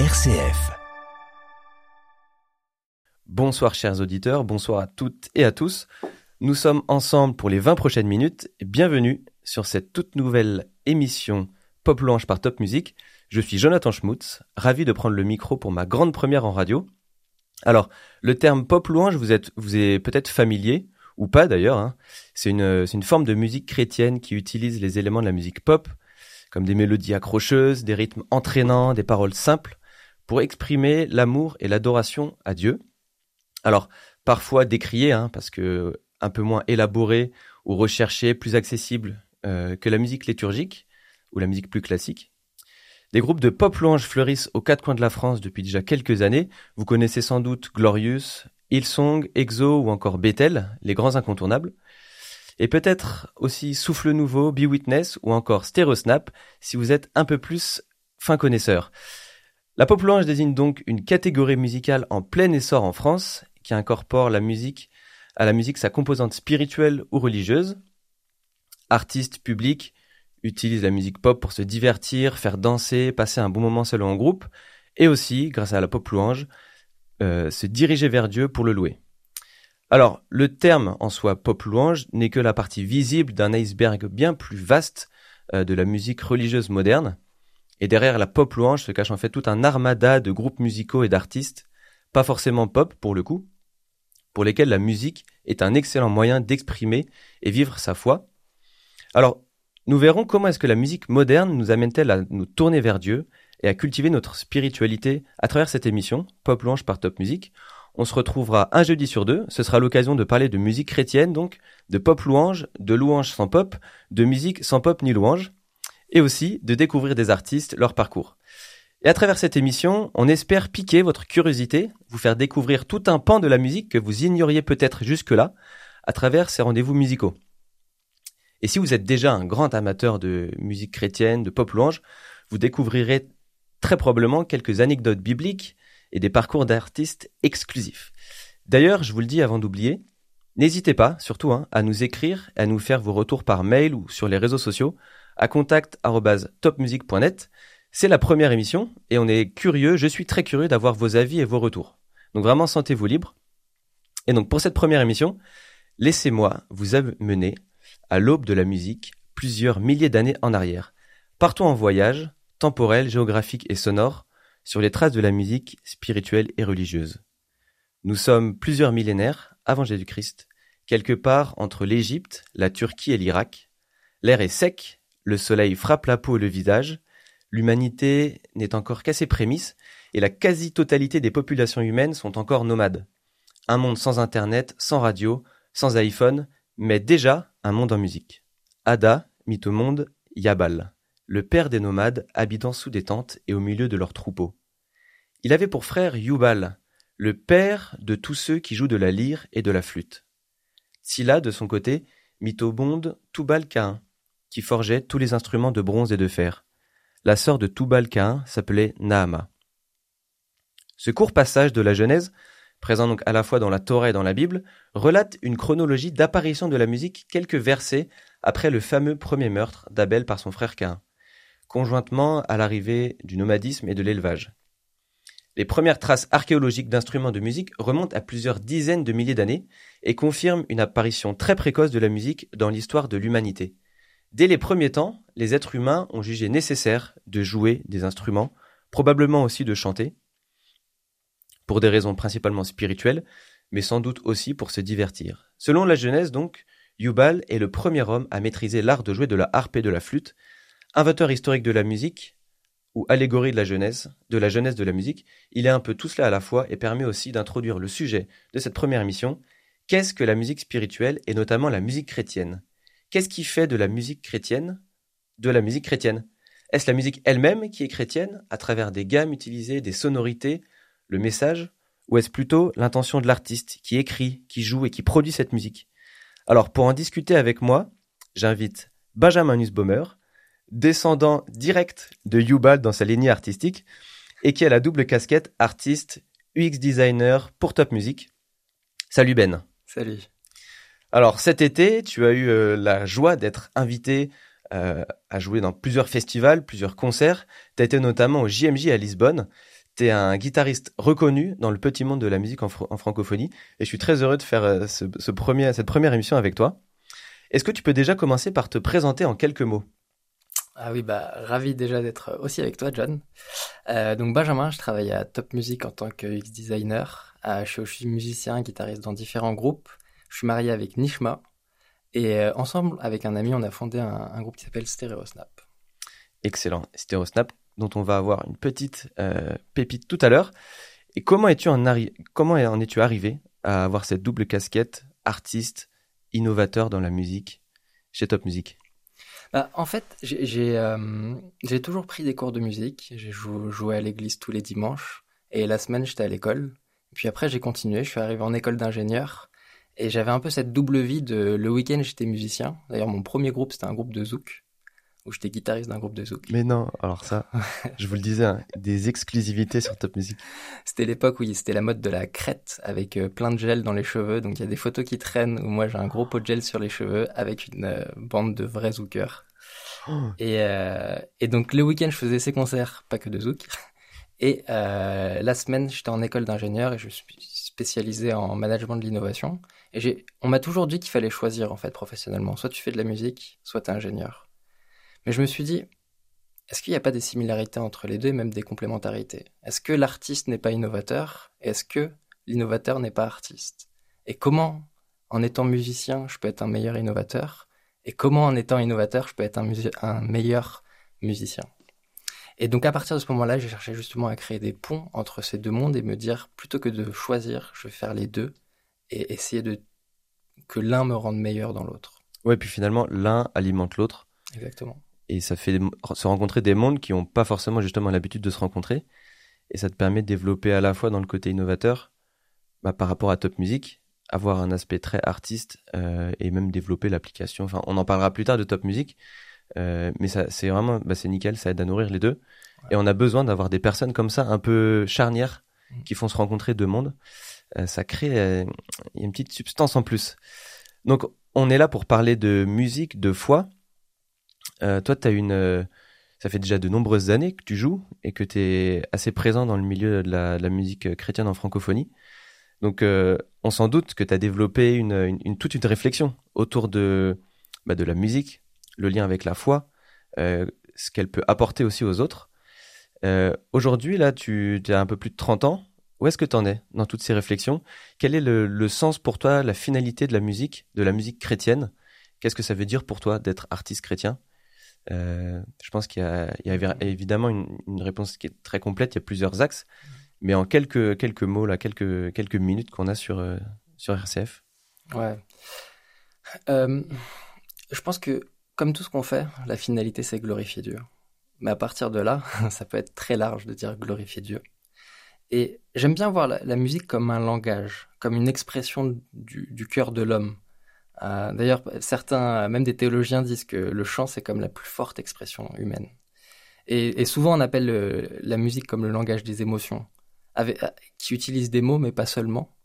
RCF. Bonsoir chers auditeurs, bonsoir à toutes et à tous. Nous sommes ensemble pour les 20 prochaines minutes. Bienvenue sur cette toute nouvelle émission Pop Louange par Top Music. Je suis Jonathan Schmutz, ravi de prendre le micro pour ma grande première en radio. Alors, le terme pop louange vous, êtes, est peut-être familier, ou pas d'ailleurs. Hein. C'est une forme de musique chrétienne qui utilise les éléments de la musique pop, comme des mélodies accrocheuses, des rythmes entraînants, des paroles simples, pour exprimer l'amour et l'adoration à Dieu. Alors, parfois décrié, hein, parce que un peu moins élaboré ou recherché, plus accessible euh, que la musique liturgique ou la musique plus classique. Des groupes de pop louange fleurissent aux quatre coins de la France depuis déjà quelques années. Vous connaissez sans doute Glorious, Hillsong, Exo ou encore Bethel, les grands incontournables. Et peut-être aussi Souffle Nouveau, Be Witness ou encore Stereosnap si vous êtes un peu plus fin connaisseur. La pop louange désigne donc une catégorie musicale en plein essor en France qui incorpore la musique à la musique sa composante spirituelle ou religieuse. Artistes, publics, utilise la musique pop pour se divertir, faire danser, passer un bon moment seul ou en groupe, et aussi, grâce à la pop louange, euh, se diriger vers Dieu pour le louer. Alors, le terme en soi pop louange n'est que la partie visible d'un iceberg bien plus vaste euh, de la musique religieuse moderne, et derrière la pop louange se cache en fait tout un armada de groupes musicaux et d'artistes, pas forcément pop pour le coup, pour lesquels la musique est un excellent moyen d'exprimer et vivre sa foi. Alors, nous verrons comment est-ce que la musique moderne nous amène-t-elle à nous tourner vers Dieu et à cultiver notre spiritualité à travers cette émission, Pop Louange par Top Music. On se retrouvera un jeudi sur deux. Ce sera l'occasion de parler de musique chrétienne, donc, de pop louange, de louange sans pop, de musique sans pop ni louange, et aussi de découvrir des artistes, leur parcours. Et à travers cette émission, on espère piquer votre curiosité, vous faire découvrir tout un pan de la musique que vous ignoriez peut-être jusque-là, à travers ces rendez-vous musicaux. Et si vous êtes déjà un grand amateur de musique chrétienne, de pop louange, vous découvrirez très probablement quelques anecdotes bibliques et des parcours d'artistes exclusifs. D'ailleurs, je vous le dis avant d'oublier, n'hésitez pas, surtout, hein, à nous écrire à nous faire vos retours par mail ou sur les réseaux sociaux à contact@topmusic.net. C'est la première émission et on est curieux, je suis très curieux d'avoir vos avis et vos retours. Donc vraiment sentez-vous libre. Et donc pour cette première émission, laissez-moi vous amener à l'aube de la musique, plusieurs milliers d'années en arrière. Partons en voyage, temporel, géographique et sonore, sur les traces de la musique spirituelle et religieuse. Nous sommes plusieurs millénaires avant Jésus-Christ, quelque part entre l'Égypte, la Turquie et l'Irak. L'air est sec, le soleil frappe la peau et le visage, l'humanité n'est encore qu'à ses prémices, et la quasi-totalité des populations humaines sont encore nomades. Un monde sans internet, sans radio, sans iPhone, mais déjà un monde en musique. Ada mit au monde Yabal, le père des nomades habitant sous des tentes et au milieu de leurs troupeaux. Il avait pour frère Yubal, le père de tous ceux qui jouent de la lyre et de la flûte. Silla, de son côté, mit au monde Tubal-Cain, qui forgeait tous les instruments de bronze et de fer. La sœur de Tubal-Cain s'appelait Naama. Ce court passage de la Genèse présent donc à la fois dans la Torah et dans la Bible, relate une chronologie d'apparition de la musique quelques versets après le fameux premier meurtre d'Abel par son frère Cain, conjointement à l'arrivée du nomadisme et de l'élevage. Les premières traces archéologiques d'instruments de musique remontent à plusieurs dizaines de milliers d'années et confirment une apparition très précoce de la musique dans l'histoire de l'humanité. Dès les premiers temps, les êtres humains ont jugé nécessaire de jouer des instruments, probablement aussi de chanter, pour des raisons principalement spirituelles, mais sans doute aussi pour se divertir. Selon la Genèse donc, Yubal est le premier homme à maîtriser l'art de jouer de la harpe et de la flûte, inventeur historique de la musique, ou allégorie de la jeunesse, de la jeunesse de la musique, il est un peu tout cela à la fois et permet aussi d'introduire le sujet de cette première émission. Qu'est-ce que la musique spirituelle et notamment la musique chrétienne? Qu'est-ce qui fait de la musique chrétienne de la musique chrétienne? Est-ce la musique elle-même qui est chrétienne à travers des gammes utilisées, des sonorités, le message, ou est-ce plutôt l'intention de l'artiste qui écrit, qui joue et qui produit cette musique? Alors pour en discuter avec moi, j'invite Benjamin Nussbaumer, descendant direct de Yubal dans sa lignée artistique, et qui a la double casquette artiste, UX designer pour Top Music. Salut Ben. Salut. Alors cet été, tu as eu euh, la joie d'être invité euh, à jouer dans plusieurs festivals, plusieurs concerts. Tu as été notamment au JMJ à Lisbonne tu es un guitariste reconnu dans le petit monde de la musique en, francophonie et je suis très heureux de faire euh, ce, premier, cette première émission avec toi. Est-ce que tu peux déjà commencer par te présenter en quelques mots? Ah oui, bah ravi déjà d'être aussi avec toi, John. Donc Benjamin, je travaille à Top Music en tant que UX designer. Je suis musicien, guitariste dans différents groupes. Je suis marié avec Nishma. Et euh, ensemble, avec un ami, on a fondé un, groupe qui s'appelle Stereosnap. Excellent. Stereosnap, dont on va avoir une petite pépite tout à l'heure. Et comment es-tu en, comment en es-tu arrivé à avoir cette double casquette artiste, innovateur dans la musique chez Top Music? Bah, en fait, euh, j'ai toujours pris des cours de musique. J'ai joué à l'église tous les dimanches. Et la semaine, j'étais à l'école. Puis après, j'ai continué. Je suis arrivé en école d'ingénieur. Et j'avais un peu cette double vie de le week-end, j'étais musicien. D'ailleurs, mon premier groupe, c'était un groupe de zouk où j'étais guitariste d'un groupe de zouk. Mais non, alors ça, je vous le disais, hein, des exclusivités sur Top Music. C'était l'époque où c'était la mode de la crête avec euh, plein de gel dans les cheveux. Donc il y a des photos qui traînent où moi j'ai un gros pot de gel sur les cheveux avec une euh, bande de vrais zoukers. Oh. Et, euh, et, donc le week-end je faisais ces concerts, pas que de zouk. Et la semaine j'étais en école d'ingénieur et je suis spécialisé en management de l'innovation. Et on m'a toujours dit qu'il fallait choisir en fait professionnellement. Soit tu fais de la musique, soit tu es ingénieur. Mais je me suis dit, est-ce qu'il n'y a pas des similarités entre les deux même des complémentarités? Est-ce que l'artiste n'est pas innovateur est-ce que l'innovateur n'est pas artiste? Et comment, en étant musicien, je peux être un meilleur innovateur? Et comment, en étant innovateur, je peux être un, un meilleur musicien? Et donc à partir de ce moment-là, j'ai cherché justement à créer des ponts entre ces deux mondes et me dire, plutôt que de choisir, je vais faire les deux et essayer de que l'un me rende meilleur dans l'autre. Ouais, puis finalement, l'un alimente l'autre. Exactement et ça fait se rencontrer des mondes qui n'ont pas forcément justement l'habitude de se rencontrer. Et ça te permet de développer à la fois dans le côté innovateur, bah, par rapport à Top Music, avoir un aspect très artiste euh, et même développer l'application. Enfin, on en parlera plus tard de Top Music, euh, mais ça, c'est vraiment, bah, c'est nickel, ça aide à nourrir les deux. Et on a besoin d'avoir des personnes comme ça, un peu charnières, mm. qui font se rencontrer deux mondes. Euh, ça crée une petite substance en plus. Donc, on est là pour parler de musique, de foi, euh, toi, as une, euh, ça fait déjà de nombreuses années que tu joues et que tu es assez présent dans le milieu de la, musique chrétienne en francophonie. Donc, euh, on s'en doute que tu as développé une, toute une réflexion autour de, bah, de la musique, le lien avec la foi, ce qu'elle peut apporter aussi aux autres. Aujourd'hui, là, tu as un peu plus de 30 ans. Où est-ce que tu en es dans toutes ces réflexions? Quel est le, sens pour toi, la finalité de la musique, de la musique chrétienne? Qu'est-ce que ça veut dire pour toi d'être artiste chrétien? Euh, je pense qu'il y, a évidemment une, réponse qui est très complète. Il y a plusieurs axes, mais en quelques quelques mots là, quelques quelques minutes qu'on a sur euh, sur RCF. Ouais. Euh, je pense que comme tout ce qu'on fait, la finalité c'est glorifier Dieu. Mais à partir de là, ça peut être très large de dire glorifier Dieu. Et j'aime bien voir la, musique comme un langage, comme une expression du, cœur de l'homme. Euh, d'ailleurs, certains, même des théologiens, disent que le chant, c'est comme la plus forte expression humaine. Et, souvent, on appelle la musique comme le langage des émotions, euh, qui utilise des mots, mais pas seulement.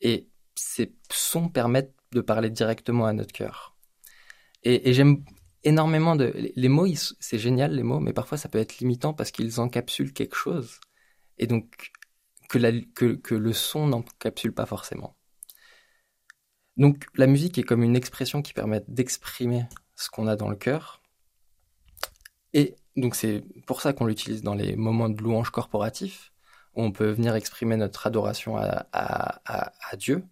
Et ces sons permettent de parler directement à notre cœur. Et, j'aime énormément de... Les mots, c'est génial, les mots, mais parfois, ça peut être limitant parce qu'ils encapsulent quelque chose. Et donc, que, que, que le son n'encapsule pas forcément. Donc la musique est comme une expression qui permet d'exprimer ce qu'on a dans le cœur. Et donc c'est pour ça qu'on l'utilise dans les moments de louange corporatif, où on peut venir exprimer notre adoration à, Dieu.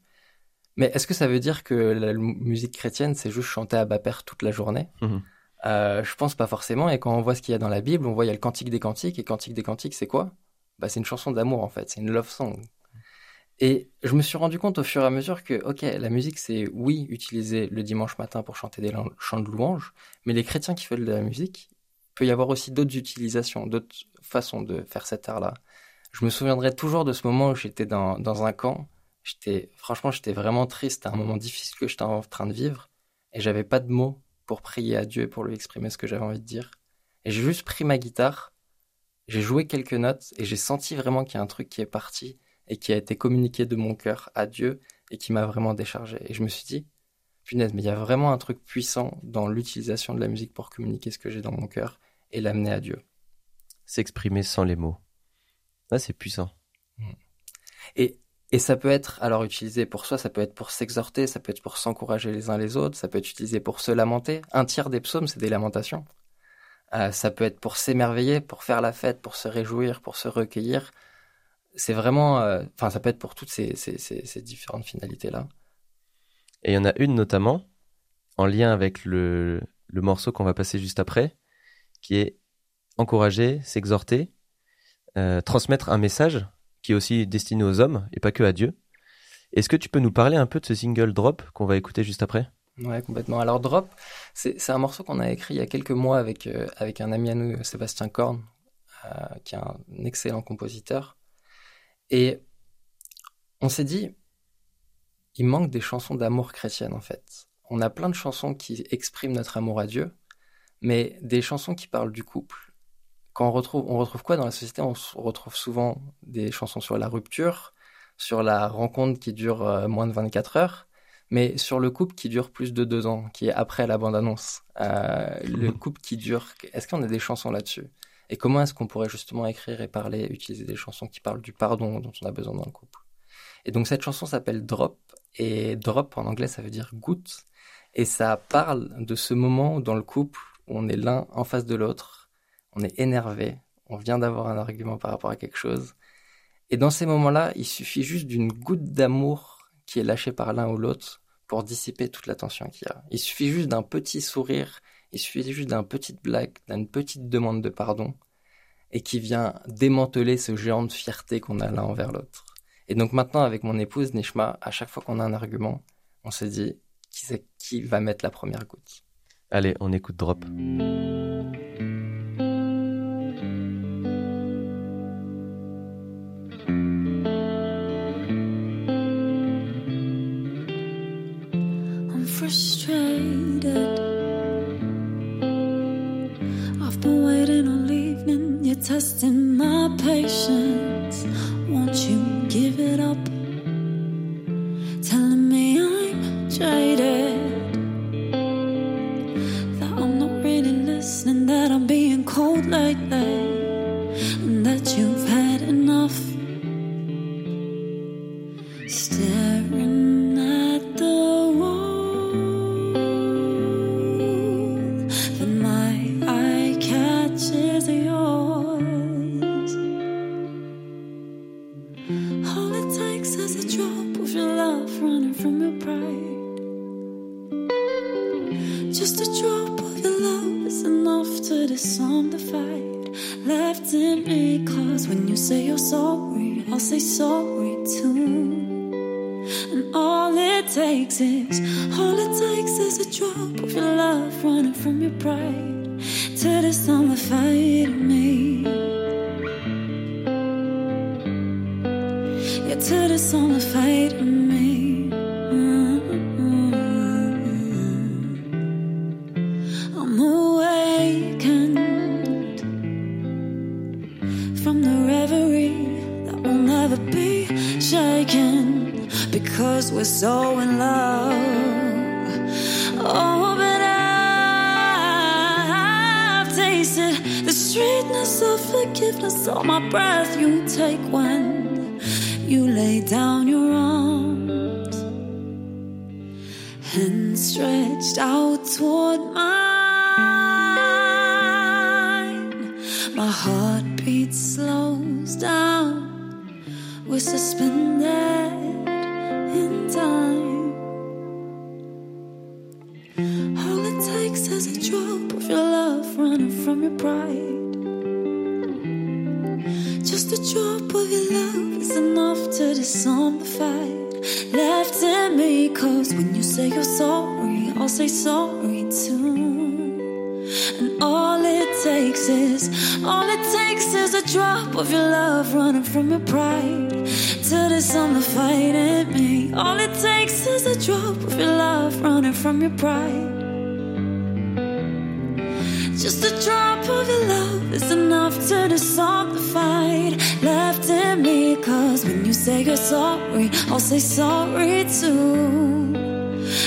Mais est-ce que ça veut dire que la musique chrétienne, c'est juste chanter à bas père toute la journée? Mmh. euh, Je pense pas forcément. Et quand on voit ce qu'il y a dans la Bible, on voit il y a le Cantique des Cantiques. Et Cantique des Cantiques, c'est quoi? Bah, C'est une chanson d'amour en fait, c'est une love song. Et je me suis rendu compte au fur et à mesure que, ok, la musique, c'est oui, utiliser le dimanche matin pour chanter des chants de louange, mais les chrétiens qui font de la musique, il peut y avoir aussi d'autres utilisations, d'autres façons de faire cet art-là. Je me souviendrai toujours de ce moment où j'étais dans, dans un camp. J'étais, franchement, j'étais vraiment triste. C'était un moment difficile que j'étais en train de vivre. Et j'avais pas de mots pour prier à Dieu et pour lui exprimer ce que j'avais envie de dire. Et j'ai juste pris ma guitare, j'ai joué quelques notes et j'ai senti vraiment qu'il y a un truc qui est parti et qui a été communiqué de mon cœur à Dieu et qui m'a vraiment déchargé. Et je me suis dit, punaise, mais il y a vraiment un truc puissant dans l'utilisation de la musique pour communiquer ce que j'ai dans mon cœur et l'amener à Dieu. S'exprimer sans les mots. c'est puissant. Et, et ça peut être alors utilisé pour soi, ça peut être pour s'exhorter, ça peut être pour s'encourager les uns les autres, ça peut être utilisé pour se lamenter. Un tiers des psaumes, c'est des lamentations. Euh, ça peut être pour s'émerveiller, pour faire la fête, pour se réjouir, pour se recueillir. C'est vraiment, euh, enfin, ça peut être pour toutes ces, différentes finalités-là. Et il y en a une notamment, en lien avec le, le morceau qu'on va passer juste après, qui est encourager, s'exhorter, euh, transmettre un message qui est aussi destiné aux hommes et pas que à Dieu. Est-ce que tu peux nous parler un peu de ce single Drop qu'on va écouter juste après? Ouais, complètement. Alors Drop, c'est un morceau qu'on a écrit il y a quelques mois avec, euh, avec un ami à nous, Sébastien Korn, euh, qui est un excellent compositeur. Et on s'est dit, il manque des chansons d'amour chrétienne en fait. On a plein de chansons qui expriment notre amour à Dieu, mais des chansons qui parlent du couple. Quand on retrouve, on retrouve quoi dans la société? On retrouve souvent des chansons sur la rupture, sur la rencontre qui dure euh, moins de 24 heures, mais sur le couple qui dure plus de deux ans, qui est après la bande-annonce. Euh, le mhm. couple qui dure, est-ce qu'on a des chansons là-dessus? Et comment est-ce qu'on pourrait justement écrire et parler, utiliser des chansons qui parlent du pardon dont on a besoin dans le couple? Et donc cette chanson s'appelle Drop, et Drop en anglais ça veut dire goutte, et ça parle de ce moment dans le couple où on est l'un en face de l'autre, on est énervé, on vient d'avoir un argument par rapport à quelque chose. Et dans ces moments-là, il suffit juste d'une goutte d'amour qui est lâchée par l'un ou l'autre pour dissiper toute la tension qu'il y a. Il suffit juste d'un petit sourire, il suffit juste d'une petite blague, d'une petite demande de pardon, et qui vient démanteler ce géant de fierté qu'on a l'un envers l'autre. Et donc maintenant, avec mon épouse Nishma, à chaque fois qu'on a un argument, on se dit qui qui va mettre la première goutte? Allez, on écoute Drop. Frustrated. I've been waiting all evening. You're testing my patience. Won't you give it up? All it takes is a drop of your love running from your pride to the fight in me. Yeah, to the fight in me. You lay down your arms and stretched out toward mine. My heartbeat slows down. We're suspended in time. All it takes is a drop of your love running from your pride. A drop of your love is enough to disarm the fight left in me. Cause when you say you're sorry, I'll say sorry too. And all it takes is, all it takes is a drop of your love running from your pride to disarm the fight in me. All it takes is a drop of your love running from your pride. Just a drop of your love is enough to dissolve the fight left in me. Cause when you say you're sorry, I'll say sorry too.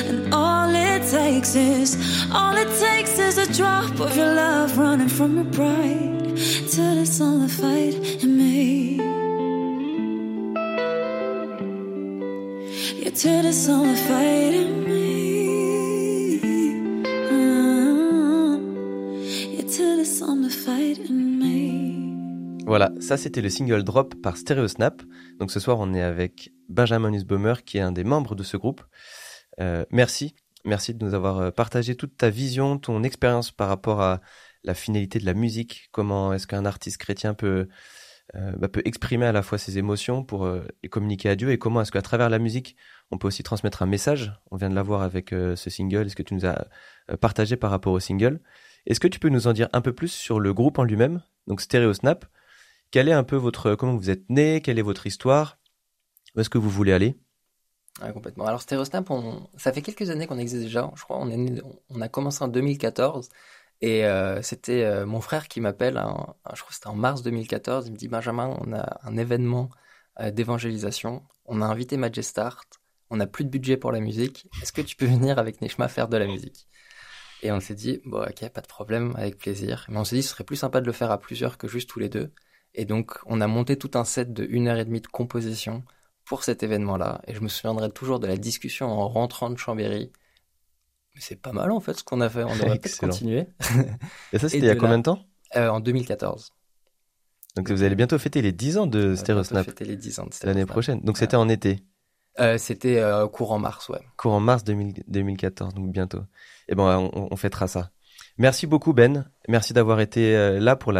And all it takes is, all it takes is a drop of your love running from your pride to dissolve the fight in me. Yeah, to dissolve the fight in me. Voilà, ça c'était le single drop par Stereo Snap. Donc ce soir on est avec Benjamin Nussbaumer qui est un des membres de ce groupe. Euh, merci, merci de nous avoir euh, partagé toute ta vision, ton expérience par rapport à la finalité de la musique. Comment est-ce qu'un artiste chrétien peut euh, bah, peut exprimer à la fois ses émotions pour communiquer à Dieu et comment est-ce qu'à travers la musique on peut aussi transmettre un message? On vient de l'avoir avec ce single. Est-ce que tu nous as partagé par rapport au single? Est-ce que tu peux nous en dire un peu plus sur le groupe en lui-même, donc Stereo Snap Quel est un peu votre comment vous êtes né Quelle est votre histoire Où est-ce que vous voulez aller? Complètement. Alors Stereosnap, on... ça fait quelques années qu'on existe déjà. Je crois on a commencé en 2014 et euh, c'était euh, mon frère qui m'appelle. Je crois que c'était en mars 2014. Il me dit Benjamin, on a un événement euh, d'évangélisation. On a invité Majestart. On n'a plus de budget pour la musique. Est-ce que tu peux venir avec Neshma faire de la musique? Et on s'est dit bon ok, pas de problème, avec plaisir. Mais on s'est dit ce serait plus sympa de le faire à plusieurs que juste tous les deux. Et donc on a monté tout un set de une heure et demie de composition pour cet événement-là. Et je me souviendrai toujours de la discussion en rentrant de Chambéry. Mais c'est pas mal en fait ce qu'on a fait. On devrait peut-être continuer. Et ça c'était il y a combien de temps? Euh, en 2014. Donc vous allez bientôt fêter les 10 ans de On va Stereo bientôt Snap fêter les 10 ans de l'année prochaine. Donc c'était en été. Euh, C'était euh, courant mars, ouais. courant mars 2000 2014, donc bientôt. Et ben, on, on fêtera ça. Merci beaucoup Ben, merci d'avoir été euh, là pour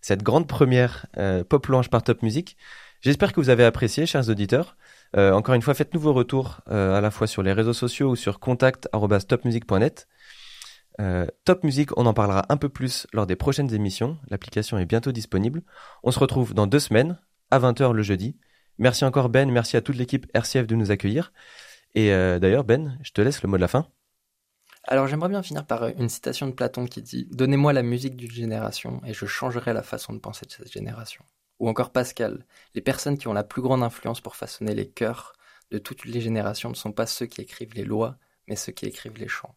cette grande première euh, Pop Lounge par Top Music. J'espère que vous avez apprécié, chers auditeurs. Euh, encore une fois, faites-nous vos retours euh, à la fois sur les réseaux sociaux ou sur contact@topmusic.net. Euh, Top Music, on en parlera un peu plus lors des prochaines émissions. L'application est bientôt disponible. On se retrouve dans deux semaines, à 20h le jeudi. Merci encore Ben, merci à toute l'équipe RCF de nous accueillir. Et d'ailleurs Ben, je te laisse le mot de la fin. Alors j'aimerais bien finir par une citation de Platon qui dit Donnez-moi la musique d'une génération et je changerai la façon de penser de cette génération. Ou encore Pascal Les personnes qui ont la plus grande influence pour façonner les cœurs de toutes les générations ne sont pas ceux qui écrivent les lois, mais ceux qui écrivent les chants.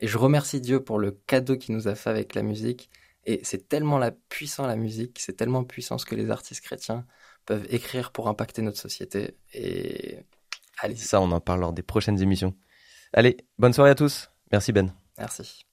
Et je remercie Dieu pour le cadeau qu'il nous a fait avec la musique. Et c'est tellement la puissant la musique, c'est tellement puissant ce que les artistes chrétiens peuvent écrire pour impacter notre société. Et allez, Ça, on en parle lors des prochaines émissions. Allez, bonne soirée à tous. Merci Ben. merci.